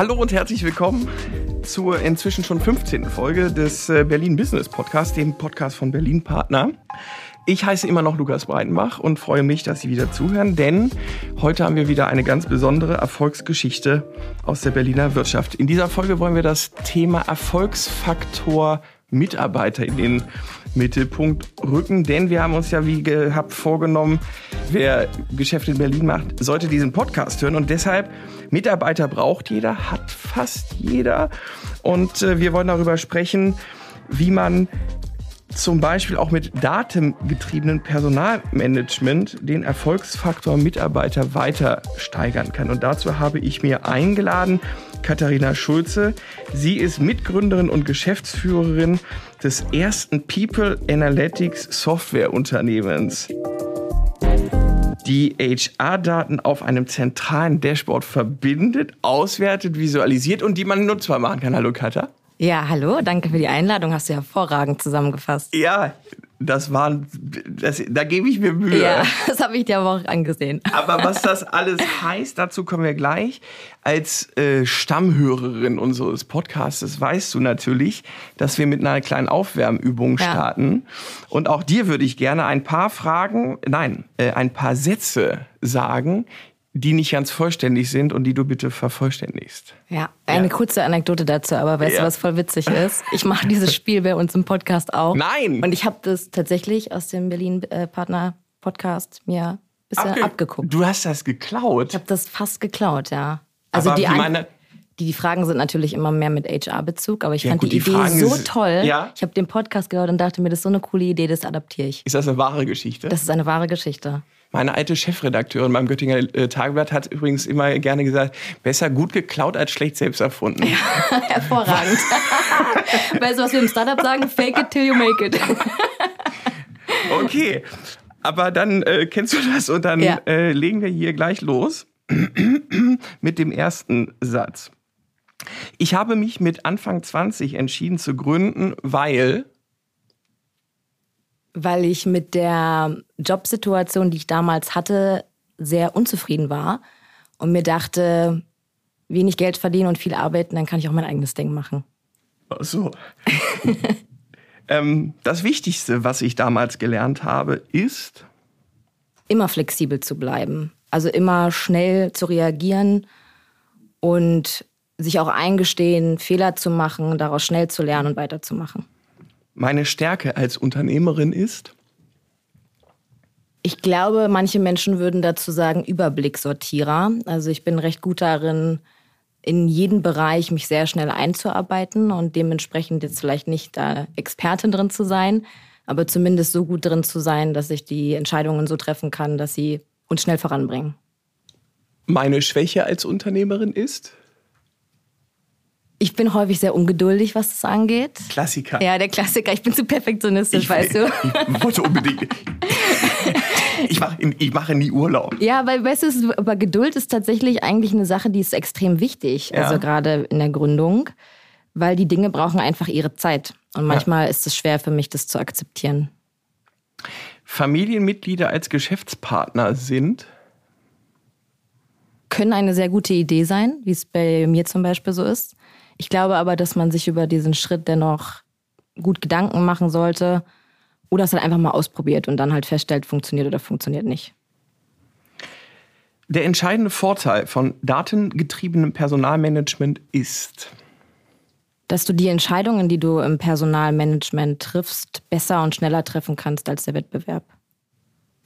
Hallo und herzlich willkommen zur inzwischen schon 15. Folge des äh, Berlin Business Podcast, dem Podcast von Berlin Partner. Ich heiße immer noch Lukas Breitenbach und freue mich, dass Sie wieder zuhören, denn heute haben wir wieder eine ganz besondere Erfolgsgeschichte aus der Berliner Wirtschaft. In dieser Folge wollen wir das Thema Erfolgsfaktor Mitarbeiter in den Mittelpunkt rücken, denn wir haben uns ja wie gehabt vorgenommen, wer Geschäfte in Berlin macht, sollte diesen Podcast hören und deshalb Mitarbeiter braucht jeder, hat fast jeder und äh, wir wollen darüber sprechen, wie man zum Beispiel auch mit datengetriebenen Personalmanagement den Erfolgsfaktor Mitarbeiter weiter steigern kann. Und dazu habe ich mir eingeladen Katharina Schulze. Sie ist Mitgründerin und Geschäftsführerin des ersten People Analytics Software Unternehmens die HR-Daten auf einem zentralen Dashboard verbindet, auswertet, visualisiert und die man nutzbar machen kann. Hallo Katha. Ja, hallo, danke für die Einladung. Hast du hervorragend zusammengefasst. Ja, das waren, das, da gebe ich mir Mühe. Ja, das habe ich dir aber auch angesehen. Aber was das alles heißt, dazu kommen wir gleich. Als äh, Stammhörerin unseres Podcasts weißt du natürlich, dass wir mit einer kleinen Aufwärmübung ja. starten. Und auch dir würde ich gerne ein paar Fragen, nein, äh, ein paar Sätze sagen, die nicht ganz vollständig sind und die du bitte vervollständigst. Ja, eine ja. kurze Anekdote dazu, aber weißt ja. du, was voll witzig ist? Ich mache dieses Spiel bei uns im Podcast auch. Nein! Und ich habe das tatsächlich aus dem Berlin-Partner-Podcast mir ein bisschen Abge abgeguckt. Du hast das geklaut? Ich habe das fast geklaut, ja. Also aber die, meine die, die Fragen sind natürlich immer mehr mit HR-Bezug, aber ich ja, fand gut, die, die, Idee Fragen so toll. Ja? Ich habe den Podcast gehört und dachte mir, das ist so eine coole Idee, das adaptiere ich. Ist das eine wahre Geschichte? Das ist eine wahre Geschichte. Meine alte Chefredakteurin beim Göttinger äh, Tageblatt hat übrigens immer gerne gesagt, besser gut geklaut als schlecht selbst erfunden. Ja, hervorragend. weißt du, was wir im Startup sagen? Fake it till you make it. okay, aber dann äh, kennst du das und dann ja. äh, legen wir hier gleich los mit dem ersten Satz. Ich habe mich mit Anfang 20 entschieden zu gründen, weil weil ich mit der Jobsituation, die ich damals hatte, sehr unzufrieden war und mir dachte, wenig Geld verdienen und viel arbeiten, dann kann ich auch mein eigenes Ding machen. Ach so. ähm, das Wichtigste, was ich damals gelernt habe, ist immer flexibel zu bleiben. Also immer schnell zu reagieren und sich auch eingestehen, Fehler zu machen, daraus schnell zu lernen und weiterzumachen meine Stärke als Unternehmerin ist? Ich glaube, manche Menschen würden dazu sagen Überblicksortierer. Also ich bin recht gut darin, in jeden Bereich mich sehr schnell einzuarbeiten und dementsprechend jetzt vielleicht nicht da Expertin drin zu sein, aber zumindest so gut drin zu sein, dass ich die Entscheidungen so treffen kann, dass sie uns schnell voranbringen. Meine Schwäche als Unternehmerin ist? Ich bin häufig sehr ungeduldig, was das angeht. Klassiker. Ja, der Klassiker. Ich bin zu perfektionistisch, ich, weißt du. Ich wollte unbedingt. ich mache ich mache nie Urlaub. Ja, weil weißt du, aber Geduld ist tatsächlich eigentlich eine Sache, die ist extrem wichtig. Ja. Also gerade in der Gründung, weil die Dinge brauchen einfach ihre Zeit. Und manchmal ja. ist es schwer für mich, das zu akzeptieren. Familienmitglieder als Geschäftspartner sind? Können eine sehr gute Idee sein, wie es bei mir zum Beispiel so ist. Ich glaube aber, dass man sich über diesen Schritt dennoch gut Gedanken machen sollte oder es halt einfach mal ausprobiert und dann halt feststellt, funktioniert oder funktioniert nicht. Der entscheidende Vorteil von datengetriebenem Personalmanagement ist, dass du die Entscheidungen, die du im Personalmanagement triffst, besser und schneller treffen kannst als der Wettbewerb.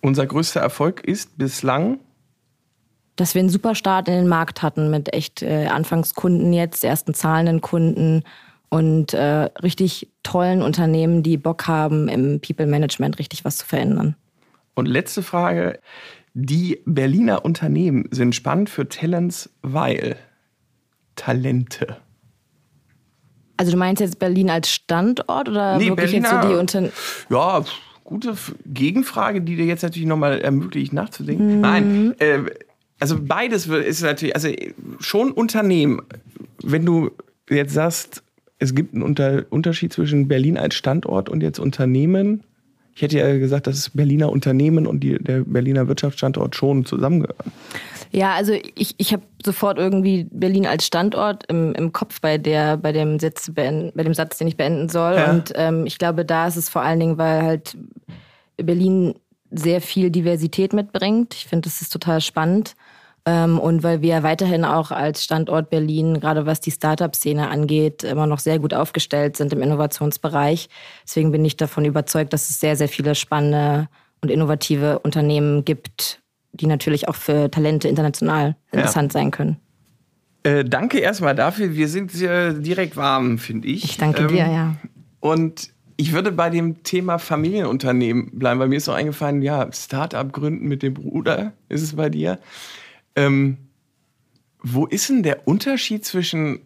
Unser größter Erfolg ist bislang dass wir einen super Start in den Markt hatten mit echt äh, Anfangskunden jetzt, ersten zahlenden Kunden und äh, richtig tollen Unternehmen, die Bock haben, im People Management richtig was zu verändern. Und letzte Frage. Die Berliner Unternehmen sind spannend für Talents, weil Talente. Also du meinst jetzt Berlin als Standort oder nee, wirklich Berliner, jetzt so die Unternehmen? Ja, gute Gegenfrage, die dir jetzt natürlich nochmal ermöglicht nachzudenken. Mhm. Nein, äh, also beides ist natürlich, also schon Unternehmen. Wenn du jetzt sagst, es gibt einen Unter Unterschied zwischen Berlin als Standort und jetzt Unternehmen. Ich hätte ja gesagt, dass Berliner Unternehmen und die, der Berliner Wirtschaftsstandort schon zusammengehören. Ja, also ich, ich habe sofort irgendwie Berlin als Standort im, im Kopf bei der bei dem Satz bei dem Satz, den ich beenden soll. Ja. Und ähm, ich glaube, da ist es vor allen Dingen, weil halt Berlin sehr viel Diversität mitbringt. Ich finde, das ist total spannend. Ähm, und weil wir weiterhin auch als Standort Berlin, gerade was die Startup-Szene angeht, immer noch sehr gut aufgestellt sind im Innovationsbereich. Deswegen bin ich davon überzeugt, dass es sehr, sehr viele spannende und innovative Unternehmen gibt, die natürlich auch für Talente international interessant ja. sein können. Äh, danke erstmal dafür. Wir sind sehr direkt warm, finde ich. Ich danke ähm, dir, ja. Und ich würde bei dem Thema Familienunternehmen bleiben, weil mir ist auch eingefallen, ja, Startup gründen mit dem Bruder ist es bei dir. Ähm, wo ist denn der Unterschied zwischen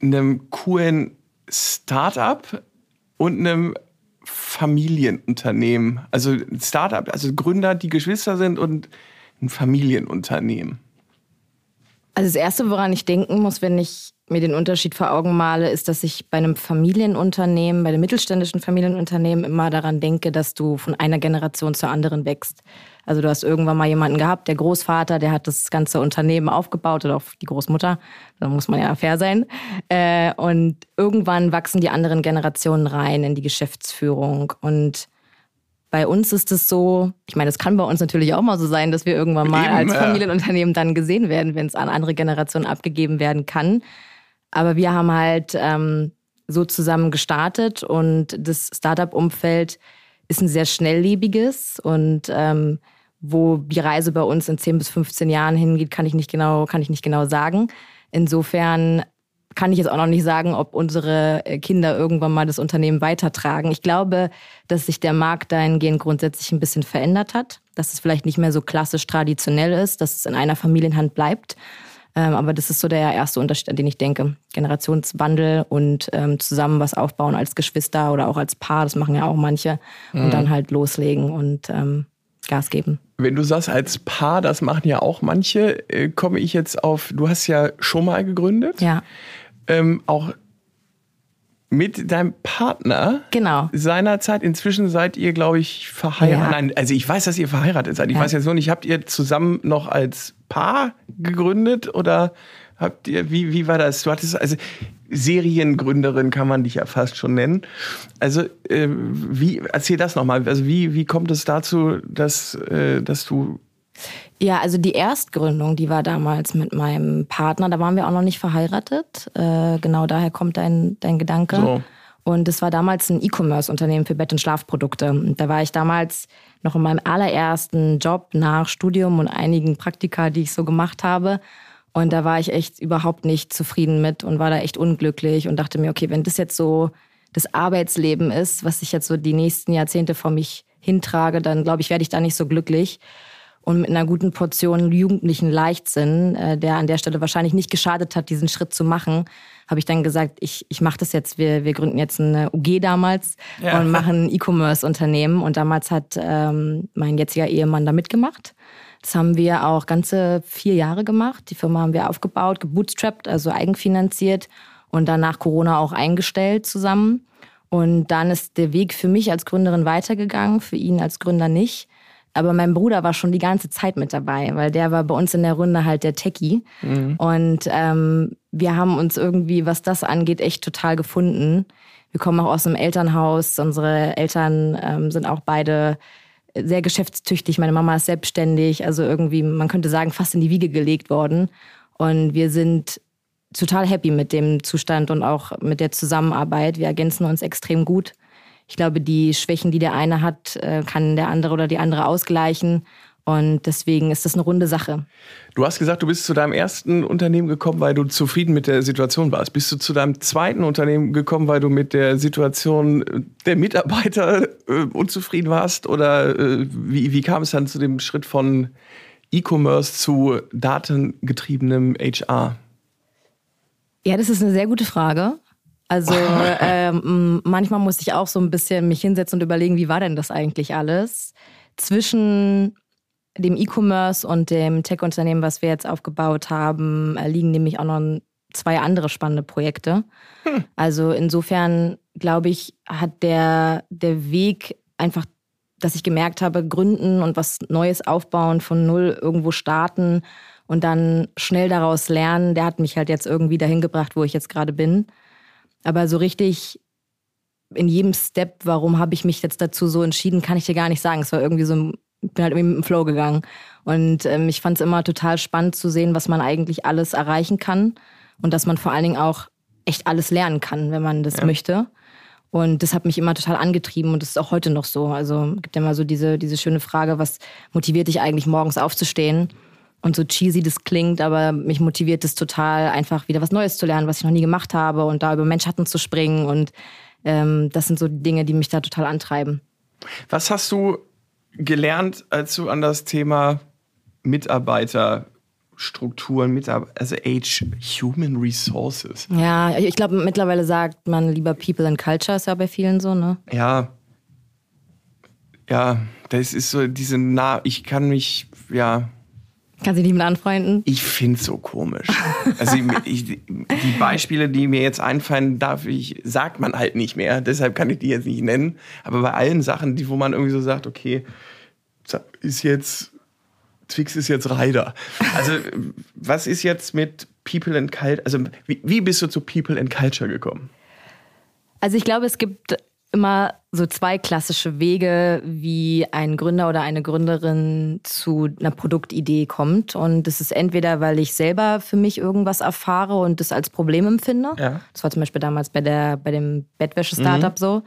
einem coolen Startup und einem Familienunternehmen? Also Startup, also Gründer, die Geschwister sind und ein Familienunternehmen. Also das Erste, woran ich denken muss, wenn ich mir den Unterschied vor Augen male, ist, dass ich bei einem Familienunternehmen, bei einem mittelständischen Familienunternehmen immer daran denke, dass du von einer Generation zur anderen wächst. Also du hast irgendwann mal jemanden gehabt, der Großvater, der hat das ganze Unternehmen aufgebaut oder auch die Großmutter, da muss man ja fair sein. Äh, und irgendwann wachsen die anderen Generationen rein in die Geschäftsführung und bei uns ist es so, ich meine, es kann bei uns natürlich auch mal so sein, dass wir irgendwann mal Eben, als Familienunternehmen dann gesehen werden, wenn es an andere Generationen abgegeben werden kann. Aber wir haben halt ähm, so zusammen gestartet und das Startup-Umfeld ist ein sehr schnelllebiges und ähm, wo die Reise bei uns in 10 bis 15 Jahren hingeht, kann ich nicht genau, kann ich nicht genau sagen. Insofern kann ich jetzt auch noch nicht sagen, ob unsere Kinder irgendwann mal das Unternehmen weitertragen. Ich glaube, dass sich der Markt dahingehend grundsätzlich ein bisschen verändert hat, dass es vielleicht nicht mehr so klassisch traditionell ist, dass es in einer Familienhand bleibt. Ähm, aber das ist so der erste Unterschied, an den ich denke. Generationswandel und ähm, zusammen was aufbauen als Geschwister oder auch als Paar, das machen ja auch manche. Mhm. Und dann halt loslegen und ähm, Gas geben. Wenn du sagst, als Paar, das machen ja auch manche, äh, komme ich jetzt auf, du hast ja schon mal gegründet. Ja ähm, auch mit deinem Partner. Genau. Seinerzeit, inzwischen seid ihr, glaube ich, verheiratet. Ja. Nein, also ich weiß, dass ihr verheiratet seid. Ich ja. weiß jetzt nur nicht, habt ihr zusammen noch als Paar gegründet oder habt ihr, wie, wie war das? Du hattest, also Seriengründerin kann man dich ja fast schon nennen. Also, äh, wie, erzähl das nochmal. Also, wie, wie kommt es dazu, dass, äh, dass du ja, also die Erstgründung, die war damals mit meinem Partner, da waren wir auch noch nicht verheiratet. Äh, genau daher kommt dein, dein Gedanke. So. Und es war damals ein E-Commerce-Unternehmen für Bett- und Schlafprodukte. Und da war ich damals noch in meinem allerersten Job nach Studium und einigen Praktika, die ich so gemacht habe. Und da war ich echt überhaupt nicht zufrieden mit und war da echt unglücklich und dachte mir, okay, wenn das jetzt so das Arbeitsleben ist, was ich jetzt so die nächsten Jahrzehnte vor mich hintrage, dann glaube ich, werde ich da nicht so glücklich und mit einer guten Portion jugendlichen Leichtsinn, äh, der an der Stelle wahrscheinlich nicht geschadet hat, diesen Schritt zu machen, habe ich dann gesagt, ich, ich mache das jetzt. Wir, wir gründen jetzt eine UG damals ja. und machen ein E-Commerce-Unternehmen. Und damals hat ähm, mein jetziger Ehemann da mitgemacht. Das haben wir auch ganze vier Jahre gemacht. Die Firma haben wir aufgebaut, gebootstrapped, also eigenfinanziert und dann nach Corona auch eingestellt zusammen. Und dann ist der Weg für mich als Gründerin weitergegangen, für ihn als Gründer nicht. Aber mein Bruder war schon die ganze Zeit mit dabei, weil der war bei uns in der Runde halt der Techie. Mhm. Und ähm, wir haben uns irgendwie, was das angeht, echt total gefunden. Wir kommen auch aus einem Elternhaus. Unsere Eltern ähm, sind auch beide sehr geschäftstüchtig. Meine Mama ist selbstständig. Also irgendwie, man könnte sagen, fast in die Wiege gelegt worden. Und wir sind total happy mit dem Zustand und auch mit der Zusammenarbeit. Wir ergänzen uns extrem gut. Ich glaube, die Schwächen, die der eine hat, äh, kann der andere oder die andere ausgleichen. Und deswegen ist das eine runde Sache. Du hast gesagt, du bist zu deinem ersten Unternehmen gekommen, weil du zufrieden mit der Situation warst. Bist du zu deinem zweiten Unternehmen gekommen, weil du mit der Situation der Mitarbeiter äh, unzufrieden warst? Oder äh, wie, wie kam es dann zu dem Schritt von E-Commerce zu datengetriebenem HR? Ja, das ist eine sehr gute Frage. Also ähm, manchmal muss ich auch so ein bisschen mich hinsetzen und überlegen, wie war denn das eigentlich alles? Zwischen dem E-Commerce und dem Tech-Unternehmen, was wir jetzt aufgebaut haben, äh, liegen nämlich auch noch zwei andere spannende Projekte. Hm. Also insofern, glaube ich, hat der, der Weg einfach, dass ich gemerkt habe, gründen und was Neues aufbauen, von null irgendwo starten und dann schnell daraus lernen, der hat mich halt jetzt irgendwie dahin gebracht, wo ich jetzt gerade bin. Aber so richtig in jedem Step, warum habe ich mich jetzt dazu so entschieden, kann ich dir gar nicht sagen. Es war irgendwie so, ich bin halt irgendwie mit dem Flow gegangen. Und ähm, ich fand es immer total spannend zu sehen, was man eigentlich alles erreichen kann und dass man vor allen Dingen auch echt alles lernen kann, wenn man das ja. möchte. Und das hat mich immer total angetrieben und das ist auch heute noch so. Also gibt ja immer so diese, diese schöne Frage, was motiviert dich eigentlich morgens aufzustehen? Und so cheesy das klingt, aber mich motiviert es total, einfach wieder was Neues zu lernen, was ich noch nie gemacht habe und da über Menschhatten zu springen. Und ähm, das sind so Dinge, die mich da total antreiben. Was hast du gelernt, als du an das Thema Mitarbeiter Strukturen, also Age, Human Resources. Ja, ich glaube, mittlerweile sagt man lieber People and Culture, ist ja bei vielen so, ne? Ja. Ja, das ist so diese nah, ich kann mich, ja. Kannst du nicht mit anfreunden? Ich finde es so komisch. Also ich, die Beispiele, die mir jetzt einfallen, darf ich, sagt man halt nicht mehr. Deshalb kann ich die jetzt nicht nennen. Aber bei allen Sachen, die, wo man irgendwie so sagt, okay, ist jetzt Twix ist jetzt Ryder. Also, was ist jetzt mit People and Culture? Also, wie, wie bist du zu People and Culture gekommen? Also, ich glaube, es gibt immer so zwei klassische Wege, wie ein Gründer oder eine Gründerin zu einer Produktidee kommt. Und das ist entweder, weil ich selber für mich irgendwas erfahre und das als Problem empfinde. Ja. Das war zum Beispiel damals bei, der, bei dem Bettwäsche-Startup mhm. so.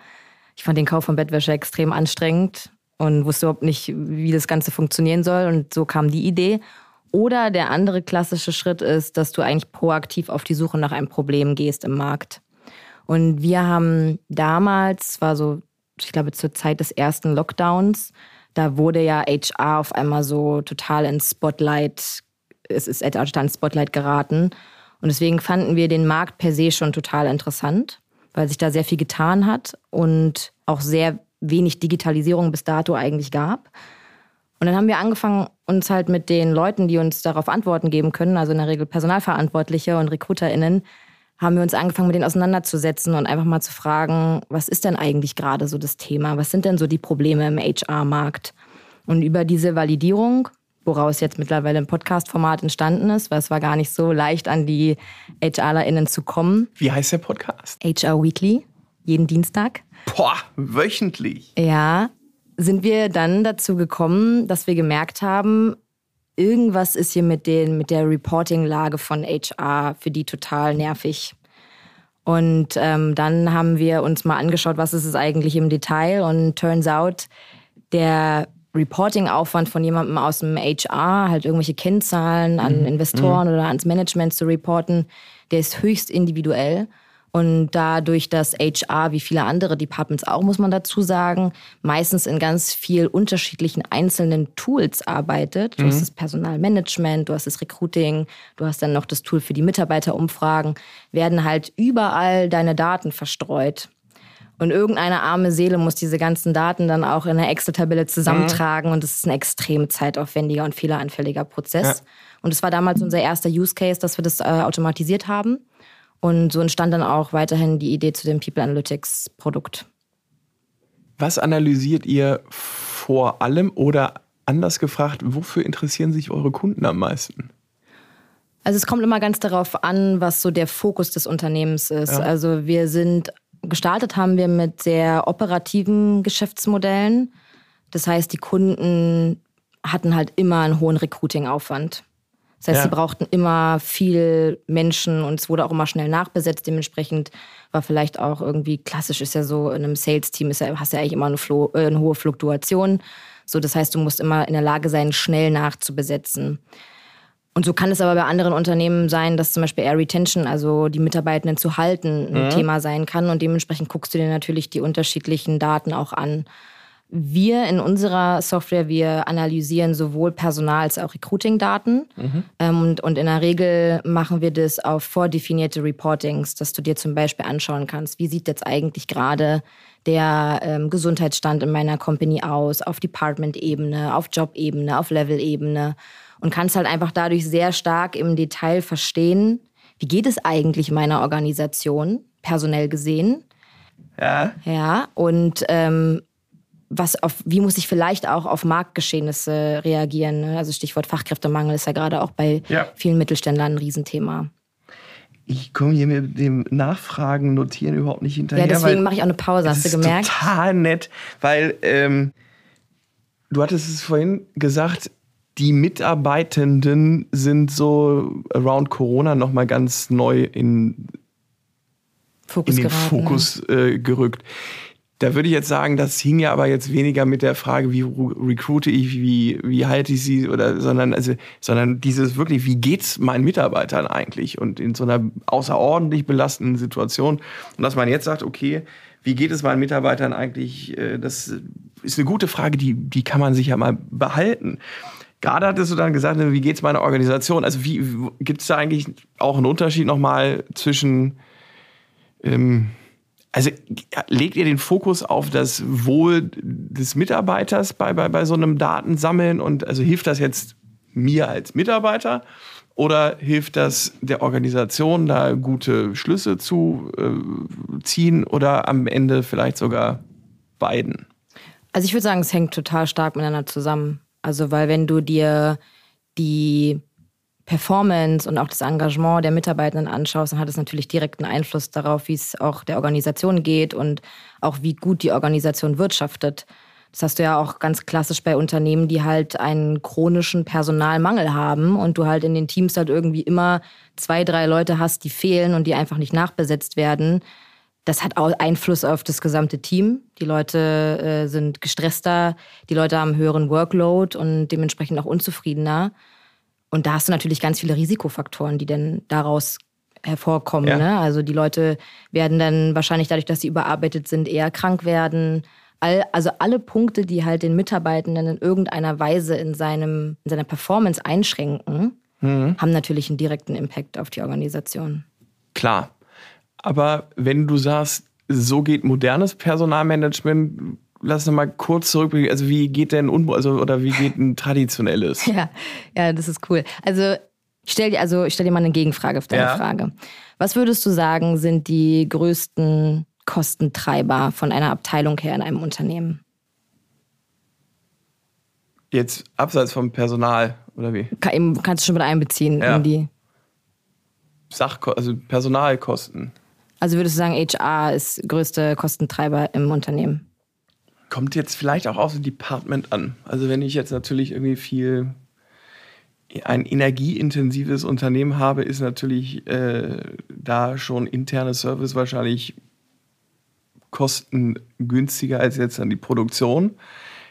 Ich fand den Kauf von Bettwäsche extrem anstrengend und wusste überhaupt nicht, wie das Ganze funktionieren soll. Und so kam die Idee. Oder der andere klassische Schritt ist, dass du eigentlich proaktiv auf die Suche nach einem Problem gehst im Markt. Und wir haben damals, war so, ich glaube, zur Zeit des ersten Lockdowns, da wurde ja HR auf einmal so total ins Spotlight, es ist HR ins Spotlight geraten. Und deswegen fanden wir den Markt per se schon total interessant, weil sich da sehr viel getan hat und auch sehr wenig Digitalisierung bis dato eigentlich gab. Und dann haben wir angefangen, uns halt mit den Leuten, die uns darauf Antworten geben können, also in der Regel Personalverantwortliche und RecruiterInnen, haben wir uns angefangen, mit denen auseinanderzusetzen und einfach mal zu fragen, was ist denn eigentlich gerade so das Thema? Was sind denn so die Probleme im HR-Markt? Und über diese Validierung, woraus jetzt mittlerweile ein Podcast-Format entstanden ist, weil es war gar nicht so leicht, an die HRlerInnen zu kommen. Wie heißt der Podcast? HR Weekly, jeden Dienstag. Boah, wöchentlich. Ja, sind wir dann dazu gekommen, dass wir gemerkt haben, irgendwas ist hier mit, den, mit der Reporting-Lage von HR für die total nervig. Und ähm, dann haben wir uns mal angeschaut, was ist es eigentlich im Detail. Und turns out, der Reporting-Aufwand von jemandem aus dem HR, halt irgendwelche Kennzahlen an mhm. Investoren mhm. oder ans Management zu reporten, der ist höchst individuell. Und dadurch, dass HR, wie viele andere Departments auch, muss man dazu sagen, meistens in ganz viel unterschiedlichen einzelnen Tools arbeitet. Du mhm. hast das Personalmanagement, du hast das Recruiting, du hast dann noch das Tool für die Mitarbeiterumfragen, werden halt überall deine Daten verstreut. Und irgendeine arme Seele muss diese ganzen Daten dann auch in einer Excel-Tabelle zusammentragen. Mhm. Und das ist ein extrem zeitaufwendiger und fehleranfälliger Prozess. Ja. Und es war damals unser erster Use Case, dass wir das äh, automatisiert haben. Und so entstand dann auch weiterhin die Idee zu dem People Analytics Produkt. Was analysiert ihr vor allem oder anders gefragt, wofür interessieren sich eure Kunden am meisten? Also es kommt immer ganz darauf an, was so der Fokus des Unternehmens ist. Ja. Also wir sind gestartet haben wir mit sehr operativen Geschäftsmodellen. Das heißt, die Kunden hatten halt immer einen hohen Recruiting-Aufwand. Das heißt, ja. sie brauchten immer viel Menschen und es wurde auch immer schnell nachbesetzt. Dementsprechend war vielleicht auch irgendwie klassisch ist ja so in einem Sales-Team ist ja, hast ja eigentlich immer eine, Flo, äh, eine hohe Fluktuation. So, das heißt, du musst immer in der Lage sein, schnell nachzubesetzen. Und so kann es aber bei anderen Unternehmen sein, dass zum Beispiel Air Retention, also die Mitarbeitenden zu halten, ein mhm. Thema sein kann. Und dementsprechend guckst du dir natürlich die unterschiedlichen Daten auch an. Wir in unserer Software, wir analysieren sowohl Personal- als auch Recruiting-Daten. Mhm. Ähm, und, und in der Regel machen wir das auf vordefinierte Reportings, dass du dir zum Beispiel anschauen kannst, wie sieht jetzt eigentlich gerade der ähm, Gesundheitsstand in meiner Company aus, auf Department-Ebene, auf Job-Ebene, auf Level-Ebene. Und kannst halt einfach dadurch sehr stark im Detail verstehen, wie geht es eigentlich meiner Organisation, personell gesehen. Ja. Ja, und ähm, was auf, wie muss ich vielleicht auch auf Marktgeschehnisse reagieren? Ne? Also Stichwort Fachkräftemangel ist ja gerade auch bei ja. vielen Mittelständlern ein Riesenthema. Ich komme hier mit dem Nachfragen, Notieren überhaupt nicht hinterher. Ja, deswegen mache ich auch eine Pause, hast du gemerkt? Total nett, weil ähm, du hattest es vorhin gesagt, die Mitarbeitenden sind so around Corona nochmal ganz neu in, Fokus in den geraten, Fokus äh, gerückt. Da würde ich jetzt sagen, das hing ja aber jetzt weniger mit der Frage, wie recruite ich, wie, wie halte ich sie, oder, sondern, also, sondern dieses wirklich, wie geht's meinen Mitarbeitern eigentlich? Und in so einer außerordentlich belastenden Situation. Und dass man jetzt sagt, okay, wie geht es meinen Mitarbeitern eigentlich? Äh, das ist eine gute Frage, die, die kann man sich ja mal behalten. Gerade hattest du dann gesagt, wie geht's meiner Organisation? Also wie gibt es da eigentlich auch einen Unterschied nochmal zwischen ähm, also legt ihr den Fokus auf das Wohl des Mitarbeiters bei, bei, bei so einem Datensammeln und also hilft das jetzt mir als Mitarbeiter oder hilft das der Organisation, da gute Schlüsse zu äh, ziehen oder am Ende vielleicht sogar beiden? Also ich würde sagen, es hängt total stark miteinander zusammen. Also weil wenn du dir die Performance und auch das Engagement der Mitarbeitenden anschaust, dann hat es natürlich direkten Einfluss darauf, wie es auch der Organisation geht und auch wie gut die Organisation wirtschaftet. Das hast du ja auch ganz klassisch bei Unternehmen, die halt einen chronischen Personalmangel haben und du halt in den Teams halt irgendwie immer zwei, drei Leute hast, die fehlen und die einfach nicht nachbesetzt werden. Das hat auch Einfluss auf das gesamte Team. Die Leute äh, sind gestresster, die Leute haben höheren Workload und dementsprechend auch unzufriedener. Und da hast du natürlich ganz viele Risikofaktoren, die dann daraus hervorkommen. Ja. Ne? Also die Leute werden dann wahrscheinlich dadurch, dass sie überarbeitet sind, eher krank werden. All, also alle Punkte, die halt den Mitarbeitenden in irgendeiner Weise in, seinem, in seiner Performance einschränken, mhm. haben natürlich einen direkten Impact auf die Organisation. Klar. Aber wenn du sagst, so geht modernes Personalmanagement, lass uns mal kurz zurückblicken. Also wie geht denn Unbo also oder wie geht ein traditionelles? Ja, ja, das ist cool. Also ich stell dir also ich stell dir mal eine Gegenfrage auf deine ja. Frage. Was würdest du sagen, sind die größten Kostentreiber von einer Abteilung her in einem Unternehmen? Jetzt abseits vom Personal oder wie? Kann, kannst du schon mit einbeziehen ja. in die Sachko also Personalkosten. Also würdest du sagen, HR ist größte Kostentreiber im Unternehmen? Kommt jetzt vielleicht auch auf das Department an. Also wenn ich jetzt natürlich irgendwie viel ein energieintensives Unternehmen habe, ist natürlich äh, da schon interne Service wahrscheinlich kostengünstiger als jetzt dann die Produktion.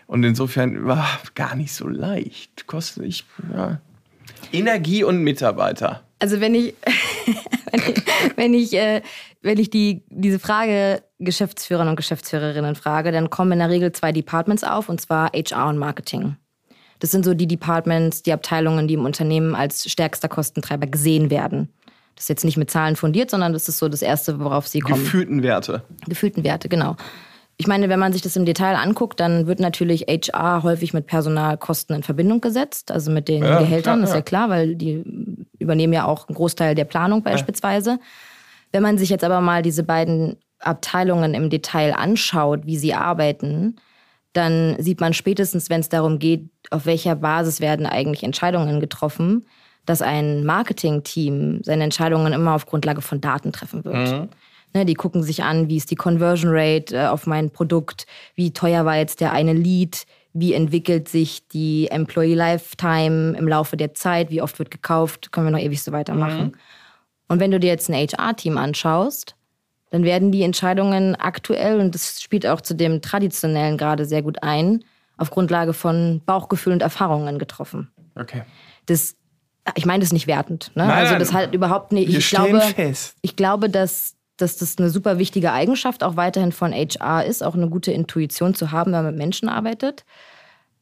Und insofern war gar nicht so leicht. Kostet ich ja. Energie und Mitarbeiter. Also wenn ich, wenn ich, wenn ich, äh, wenn ich die, diese Frage Geschäftsführern und Geschäftsführerinnen frage, dann kommen in der Regel zwei Departments auf, und zwar HR und Marketing. Das sind so die Departments, die Abteilungen, die im Unternehmen als stärkster Kostentreiber gesehen werden. Das ist jetzt nicht mit Zahlen fundiert, sondern das ist so das Erste, worauf sie kommen. Gefühlten Werte. Gefühlten Werte, genau. Ich meine, wenn man sich das im Detail anguckt, dann wird natürlich HR häufig mit Personalkosten in Verbindung gesetzt, also mit den ja, Gehältern, klar, ist ja klar, weil die übernehmen ja auch einen Großteil der Planung beispielsweise. Ja. Wenn man sich jetzt aber mal diese beiden Abteilungen im Detail anschaut, wie sie arbeiten, dann sieht man spätestens, wenn es darum geht, auf welcher Basis werden eigentlich Entscheidungen getroffen, dass ein Marketing-Team seine Entscheidungen immer auf Grundlage von Daten treffen wird. Mhm. Ne, die gucken sich an, wie ist die Conversion Rate äh, auf mein Produkt, wie teuer war jetzt der eine Lead, wie entwickelt sich die Employee Lifetime im Laufe der Zeit, wie oft wird gekauft, können wir noch ewig so weitermachen. Mhm. Und wenn du dir jetzt ein HR-Team anschaust, dann werden die Entscheidungen aktuell, und das spielt auch zu dem traditionellen gerade sehr gut ein, auf Grundlage von Bauchgefühl und Erfahrungen getroffen. Okay. Das, ich meine das nicht wertend. Ne? Nein, also das halt überhaupt nicht. Ich glaube, fest. ich glaube, dass, dass das eine super wichtige Eigenschaft auch weiterhin von HR ist, auch eine gute Intuition zu haben, wenn man mit Menschen arbeitet.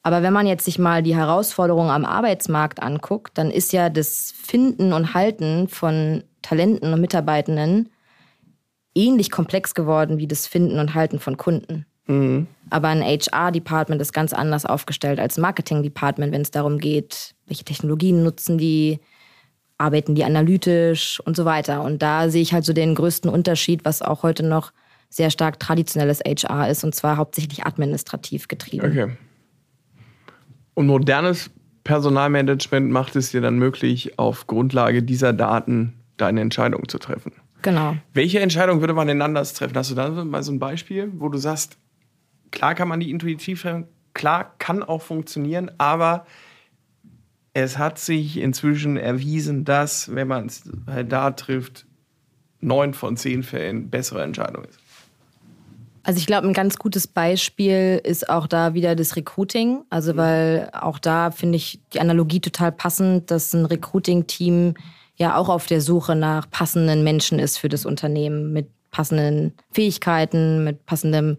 Aber wenn man jetzt sich mal die Herausforderungen am Arbeitsmarkt anguckt, dann ist ja das Finden und Halten von Talenten und Mitarbeitenden ähnlich komplex geworden wie das Finden und Halten von Kunden. Mhm. Aber ein HR-Department ist ganz anders aufgestellt als ein Marketing-Department, wenn es darum geht, welche Technologien nutzen die, arbeiten die analytisch und so weiter. Und da sehe ich halt so den größten Unterschied, was auch heute noch sehr stark traditionelles HR ist und zwar hauptsächlich administrativ getrieben. Okay. Und modernes Personalmanagement macht es dir dann möglich, auf Grundlage dieser Daten deine Entscheidung zu treffen. Genau. Welche Entscheidung würde man denn anders treffen? Hast du da mal so ein Beispiel, wo du sagst, klar kann man die intuitiv treffen, klar kann auch funktionieren, aber es hat sich inzwischen erwiesen, dass, wenn man es halt da trifft, neun von zehn Fällen bessere Entscheidung ist. Also ich glaube, ein ganz gutes Beispiel ist auch da wieder das Recruiting. Also weil auch da finde ich die Analogie total passend, dass ein Recruiting-Team ja auch auf der Suche nach passenden Menschen ist für das Unternehmen, mit passenden Fähigkeiten, mit passendem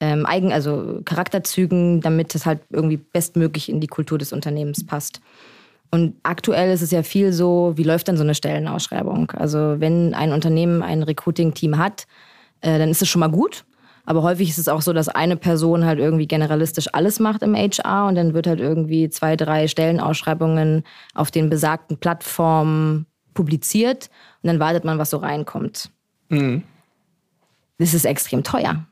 ähm, Eigen, also Charakterzügen, damit es halt irgendwie bestmöglich in die Kultur des Unternehmens passt. Und aktuell ist es ja viel so, wie läuft denn so eine Stellenausschreibung? Also wenn ein Unternehmen ein Recruiting-Team hat, äh, dann ist es schon mal gut. Aber häufig ist es auch so, dass eine Person halt irgendwie generalistisch alles macht im HR und dann wird halt irgendwie zwei, drei Stellenausschreibungen auf den besagten Plattformen publiziert und dann wartet man, was so reinkommt. Mhm. Das ist extrem teuer.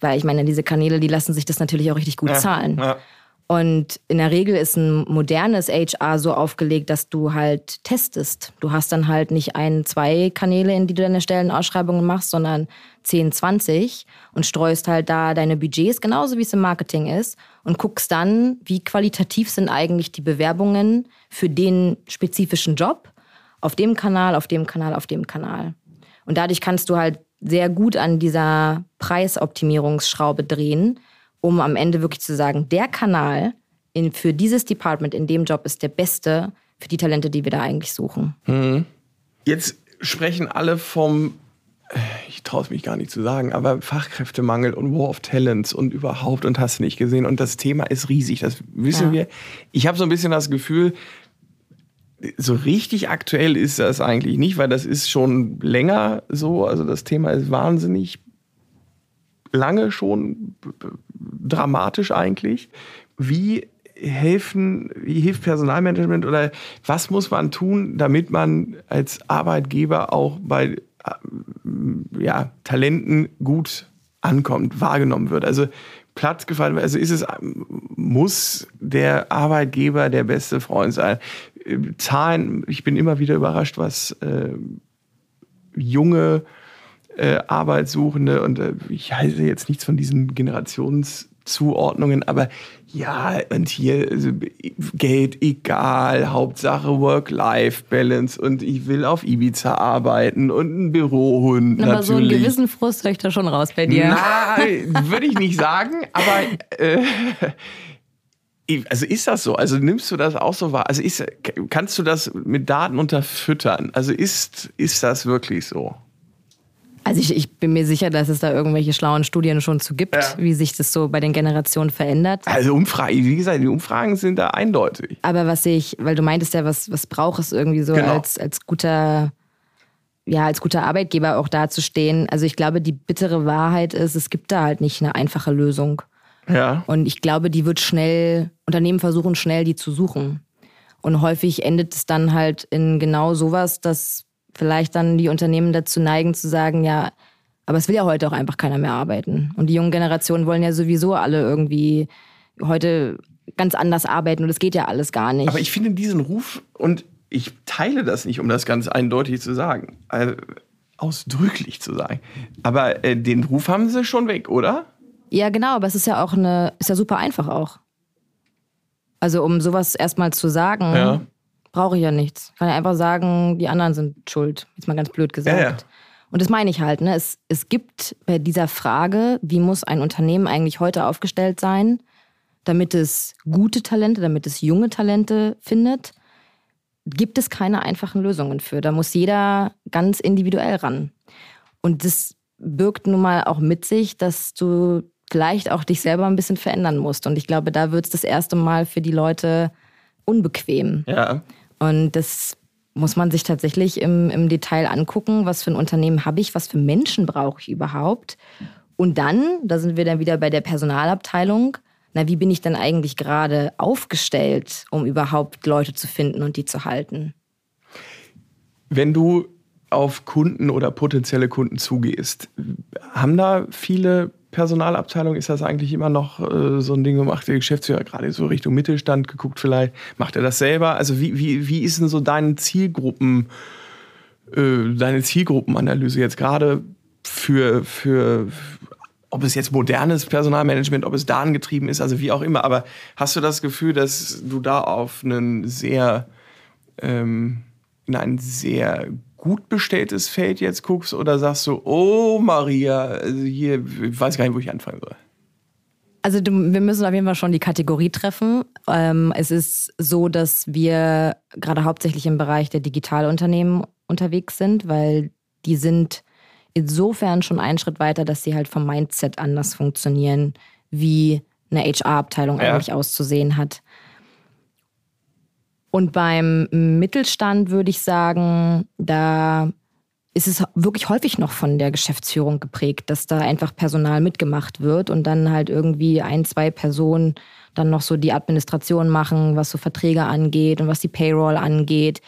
Weil ich meine, diese Kanäle, die lassen sich das natürlich auch richtig gut ja, zahlen. Ja. Und in der Regel ist ein modernes HR so aufgelegt, dass du halt testest. Du hast dann halt nicht ein, zwei Kanäle, in die du deine Stellenausschreibungen machst, sondern 10, 20 und streust halt da deine Budgets, genauso wie es im Marketing ist, und guckst dann, wie qualitativ sind eigentlich die Bewerbungen für den spezifischen Job auf dem Kanal, auf dem Kanal, auf dem Kanal. Und dadurch kannst du halt sehr gut an dieser Preisoptimierungsschraube drehen um am Ende wirklich zu sagen, der Kanal in, für dieses Department in dem Job ist der beste für die Talente, die wir da eigentlich suchen. Mhm. Jetzt sprechen alle vom, ich traue es mich gar nicht zu sagen, aber Fachkräftemangel und War of Talents und überhaupt und hast du nicht gesehen. Und das Thema ist riesig, das wissen ja. wir. Ich habe so ein bisschen das Gefühl, so richtig aktuell ist das eigentlich nicht, weil das ist schon länger so. Also das Thema ist wahnsinnig lange schon dramatisch eigentlich. Wie helfen, wie hilft Personalmanagement oder was muss man tun, damit man als Arbeitgeber auch bei ja, Talenten gut ankommt, wahrgenommen wird? Also Platz gefallen, also ist es, muss der Arbeitgeber der beste Freund sein? Zahlen, ich bin immer wieder überrascht, was äh, junge äh, Arbeitssuchende und äh, ich halte jetzt nichts von diesen Generationszuordnungen, aber ja, und hier also, Geld egal, Hauptsache Work-Life-Balance und ich will auf Ibiza arbeiten und ein Bürohund aber natürlich. So einen gewissen Frust höre ich da schon raus bei dir. Na, würde ich nicht sagen, aber äh, also ist das so? Also nimmst du das auch so wahr? Also ist, kannst du das mit Daten unterfüttern? Also ist, ist das wirklich so? Also ich, ich, bin mir sicher, dass es da irgendwelche schlauen Studien schon zu gibt, ja. wie sich das so bei den Generationen verändert. Also Umfragen, wie gesagt, die Umfragen sind da eindeutig. Aber was ich, weil du meintest ja, was, was braucht es irgendwie so genau. als, als guter, ja, als guter Arbeitgeber auch dazustehen. Also ich glaube, die bittere Wahrheit ist, es gibt da halt nicht eine einfache Lösung. Ja. Und ich glaube, die wird schnell, Unternehmen versuchen schnell, die zu suchen. Und häufig endet es dann halt in genau sowas, dass vielleicht dann die Unternehmen dazu neigen zu sagen, ja, aber es will ja heute auch einfach keiner mehr arbeiten. Und die jungen Generationen wollen ja sowieso alle irgendwie heute ganz anders arbeiten und es geht ja alles gar nicht. Aber ich finde diesen Ruf und ich teile das nicht, um das ganz eindeutig zu sagen, also ausdrücklich zu sagen. Aber äh, den Ruf haben sie schon weg, oder? Ja, genau, aber es ist ja auch eine, ist ja super einfach auch. Also um sowas erstmal zu sagen, ja brauche ich ja nichts. Ich kann ja einfach sagen, die anderen sind schuld. Jetzt mal ganz blöd gesagt. Ja, ja. Und das meine ich halt. Ne? Es, es gibt bei dieser Frage, wie muss ein Unternehmen eigentlich heute aufgestellt sein, damit es gute Talente, damit es junge Talente findet, gibt es keine einfachen Lösungen für. Da muss jeder ganz individuell ran. Und das birgt nun mal auch mit sich, dass du vielleicht auch dich selber ein bisschen verändern musst. Und ich glaube, da wird es das erste Mal für die Leute unbequem. Ja. Und das muss man sich tatsächlich im, im Detail angucken, was für ein Unternehmen habe ich, was für Menschen brauche ich überhaupt. Und dann, da sind wir dann wieder bei der Personalabteilung, na, wie bin ich denn eigentlich gerade aufgestellt, um überhaupt Leute zu finden und die zu halten? Wenn du auf Kunden oder potenzielle Kunden zugehst, haben da viele Personalabteilungen, ist das eigentlich immer noch äh, so ein Ding, wo macht der Geschäftsführer gerade so Richtung Mittelstand geguckt vielleicht, macht er das selber? Also wie, wie, wie ist denn so deine Zielgruppen, äh, deine Zielgruppenanalyse jetzt gerade für, für, ob es jetzt modernes Personalmanagement, ob es datengetrieben ist, also wie auch immer, aber hast du das Gefühl, dass du da auf einen sehr, ähm, in einen sehr gut bestelltes Feld jetzt guckst oder sagst du, oh Maria, also hier, ich weiß gar nicht, wo ich anfangen soll? Also wir müssen auf jeden Fall schon die Kategorie treffen. Ähm, es ist so, dass wir gerade hauptsächlich im Bereich der Digitalunternehmen unterwegs sind, weil die sind insofern schon einen Schritt weiter, dass sie halt vom Mindset anders funktionieren, wie eine HR-Abteilung ja. eigentlich auszusehen hat. Und beim Mittelstand würde ich sagen, da ist es wirklich häufig noch von der Geschäftsführung geprägt, dass da einfach Personal mitgemacht wird und dann halt irgendwie ein, zwei Personen dann noch so die Administration machen, was so Verträge angeht und was die Payroll angeht.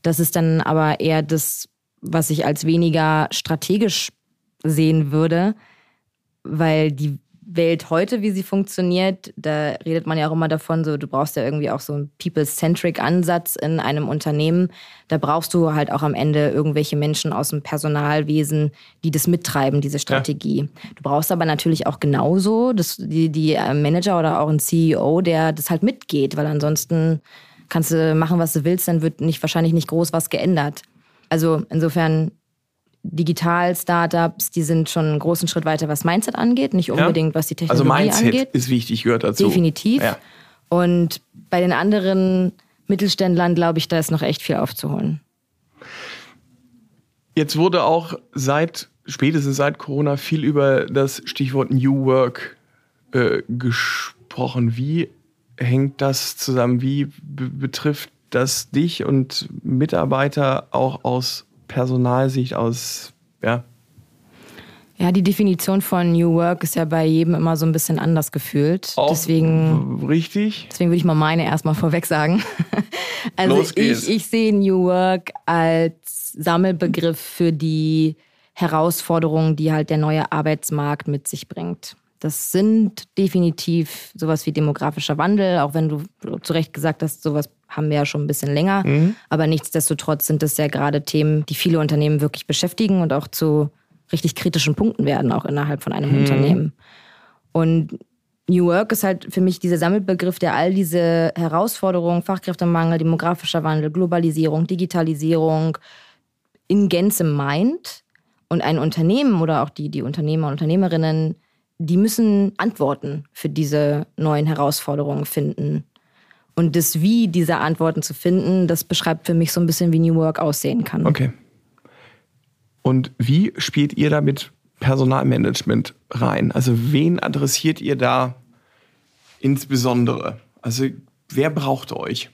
Das ist dann aber eher das, was ich als weniger strategisch sehen würde, weil die Welt heute, wie sie funktioniert, da redet man ja auch immer davon, so du brauchst ja irgendwie auch so einen people-centric Ansatz in einem Unternehmen. Da brauchst du halt auch am Ende irgendwelche Menschen aus dem Personalwesen, die das mittreiben, diese Strategie. Ja. Du brauchst aber natürlich auch genauso das, die, die äh, Manager oder auch ein CEO, der das halt mitgeht, weil ansonsten kannst du machen, was du willst, dann wird nicht, wahrscheinlich nicht groß was geändert. Also insofern Digital-Startups, die sind schon einen großen Schritt weiter, was Mindset angeht, nicht unbedingt, ja. was die also Technologie angeht. Also Mindset angeht. ist wichtig, gehört dazu. Definitiv. Ja. Und bei den anderen Mittelständlern, glaube ich, da ist noch echt viel aufzuholen. Jetzt wurde auch seit, spätestens seit Corona, viel über das Stichwort New Work äh, gesprochen. Wie hängt das zusammen? Wie betrifft das dich und Mitarbeiter auch aus Personalsicht, aus, ja? Ja, die Definition von New Work ist ja bei jedem immer so ein bisschen anders gefühlt. Auch deswegen, richtig. Deswegen würde ich mal meine erstmal vorweg sagen. also ich, ich sehe New Work als Sammelbegriff für die Herausforderungen, die halt der neue Arbeitsmarkt mit sich bringt. Das sind definitiv sowas wie demografischer Wandel, auch wenn du zu Recht gesagt hast, sowas haben wir ja schon ein bisschen länger. Mhm. Aber nichtsdestotrotz sind das ja gerade Themen, die viele Unternehmen wirklich beschäftigen und auch zu richtig kritischen Punkten werden, auch innerhalb von einem mhm. Unternehmen. Und New Work ist halt für mich dieser Sammelbegriff, der all diese Herausforderungen, Fachkräftemangel, demografischer Wandel, Globalisierung, Digitalisierung in Gänze meint. Und ein Unternehmen oder auch die, die Unternehmer und Unternehmerinnen, die müssen Antworten für diese neuen Herausforderungen finden. Und das Wie dieser Antworten zu finden, das beschreibt für mich so ein bisschen, wie New Work aussehen kann. Okay. Und wie spielt ihr da mit Personalmanagement rein? Also wen adressiert ihr da insbesondere? Also wer braucht euch?